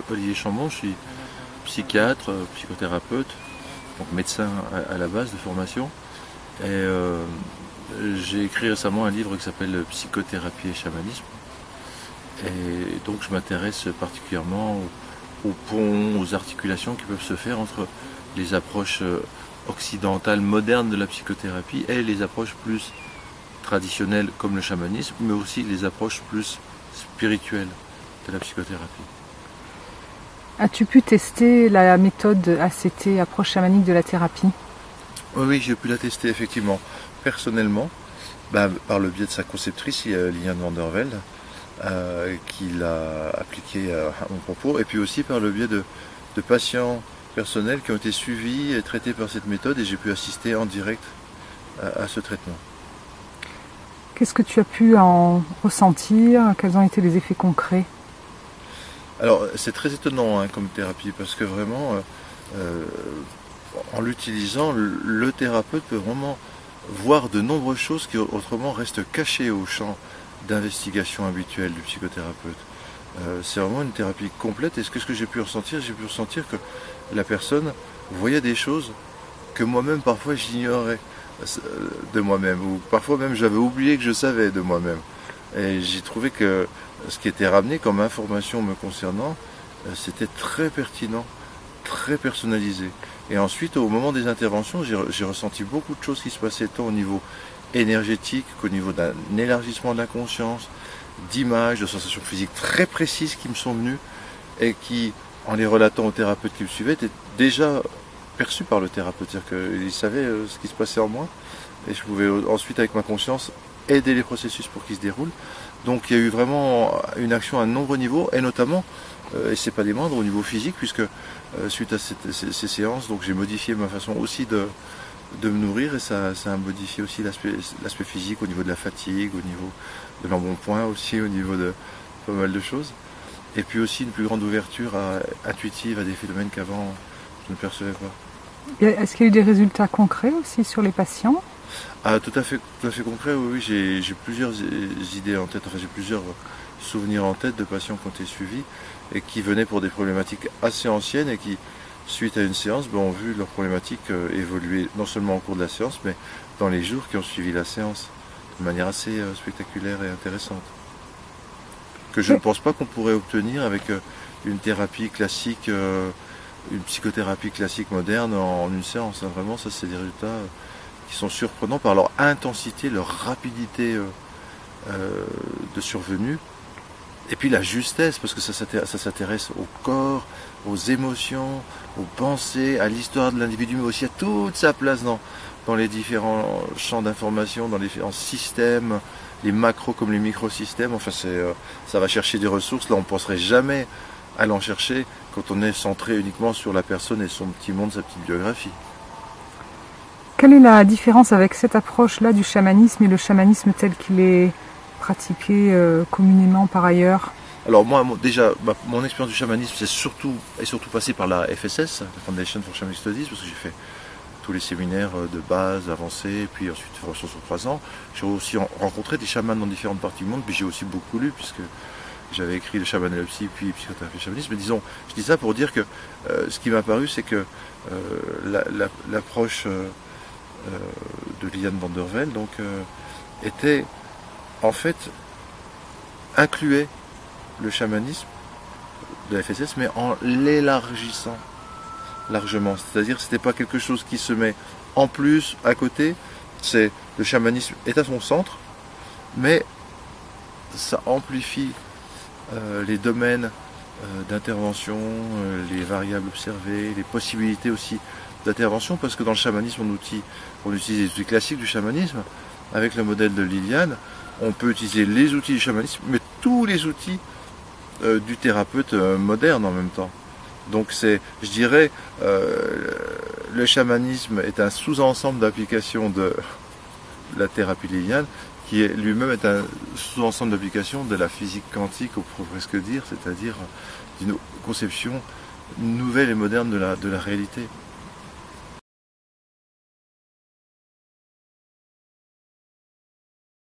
suis Olivier Chambon, je suis psychiatre, euh, psychothérapeute, donc médecin à, la base de formation. Et euh, j'ai écrit récemment un livre qui s'appelle Psychothérapie et chamanisme. Et donc je m'intéresse particulièrement aux, ponts, aux articulations qui peuvent se faire entre les approches euh, occidentales modernes de la psychothérapie et les approches plus traditionnelles comme le chamanisme, mais aussi les approches plus spirituelles de la psychothérapie. As-tu pu tester la méthode ACT, approche chamanique de la thérapie? Oui, j'ai pu la tester effectivement. Personnellement, bah, par le biais de sa conceptrice, Liliane van der Velde, euh, qui l'a appliqué à mon propos, et puis aussi par le biais de, patients personnels qui ont été suivis et traités par cette méthode, et j'ai pu assister en direct à ce traitement. Qu'est-ce que tu as pu en ressentir? Quels ont été les effets concrets? Alors c'est très étonnant hein, comme thérapie parce que vraiment, euh, euh, en l'utilisant, le, thérapeute peut vraiment voir de nombreuses choses qui autrement restent cachées au champ d'investigation habituel du psychothérapeute. Euh, c'est vraiment une thérapie complète et ce que, ce que j'ai pu ressentir, j'ai pu ressentir que la personne voyait des choses que moi-même parfois j'ignorais de moi-même ou parfois même j'avais oublié que je savais de moi-même. Et j'ai trouvé que ce qui était ramené comme information me concernant, euh, c'était très pertinent, très personnalisé. Et ensuite, au moment des interventions, j'ai ressenti beaucoup de choses qui se passaient tant au niveau énergétique qu'au niveau d'un élargissement de la conscience, d'images, de sensations physiques très précises qui me sont venues et qui, en les relatant au thérapeute qui me suivait, étaient déjà perçues par le thérapeute. C'est-à-dire qu'il savait euh, ce qui se passait en moi et je pouvais ensuite, avec ma conscience, aider les processus pour qu'ils se déroulent. Donc il y a eu vraiment une action à de nombreux niveaux, et notamment, euh, et c'est pas des moindres, au niveau physique, puisque euh, suite à ces, séances, donc j'ai modifié ma façon aussi de, de me nourrir, et ça, ça a modifié aussi l'aspect physique au niveau de la fatigue, au niveau de l'embonpoint aussi, au niveau de pas mal de choses. Et puis aussi une plus grande ouverture intuitive à des phénomènes qu'avant je ne percevais pas. Est-ce qu'il y a eu des résultats concrets aussi sur les patients? Ah, tout à fait, tout à fait concret, oui, j'ai plusieurs idées en tête, enfin j'ai plusieurs souvenirs en tête de patients qui ont été suivis et qui venaient pour des problématiques assez anciennes et qui, suite à une séance, ben, ont vu leurs problématiques euh, évoluer non seulement au cours de la séance, mais dans les jours qui ont suivi la séance, de manière assez euh, spectaculaire et intéressante. Que je ne pense pas qu'on pourrait obtenir avec euh, une thérapie classique, une psychothérapie classique moderne en, une séance. Hein. Vraiment, ça c'est des résultats sont surprenants par leur intensité, leur rapidité euh, euh, de survenue. Et puis la justesse, parce que ça s'intéresse au corps, aux émotions, aux pensées, à l'histoire de l'individu, mais aussi à toute sa place dans, dans les différents champs d'information, dans les différents systèmes, les macros comme les microsystèmes. Enfin, euh, ça va chercher des ressources. Là, on ne penserait jamais à l'en chercher quand on est centré uniquement sur la personne et son petit monde, sa petite biographie. Quelle est la différence avec cette approche-là du chamanisme et le chamanisme tel qu'il est pratiqué euh, communément par ailleurs? Alors moi, déjà, mon expérience du chamanisme, c'est surtout, est surtout passé par la FSS, la Foundation for Shamanic Studies, parce que j'ai fait tous les séminaires euh, de base, avancés, puis ensuite sur trois ans. J'ai aussi rencontré des chamans dans différentes parties du monde, puis j'ai aussi beaucoup lu, puisque j'avais écrit le chamanelopsie, puis psychothérapie chamanisme. Mais disons, je dis ça pour dire que euh, ce qui m'a paru, c'est que l'approche de Liliane van der Velde, donc, euh, était en fait incluait le chamanisme de la FSS, mais en l'élargissant largement. C'est-à-dire n'était pas quelque chose qui se met en plus à côté, c'est le chamanisme est à son centre, mais ça amplifie euh, les domaines d'intervention, les variables observées, les possibilités aussi d'intervention parce que dans le chamanisme, on, on utilise les outils classiques du chamanisme. Avec le modèle de Liliane, on peut utiliser les outils du chamanisme, mais tous les outils euh, du thérapeute euh, moderne en même temps. Donc c'est, je dirais, euh, le chamanisme est un sous-ensemble d'applications de la thérapie liliane, qui lui-même est un sous-ensemble d'applications de la physique quantique, on pourrait presque dire, c'est-à-dire d'une conception nouvelle et moderne de la, de la réalité.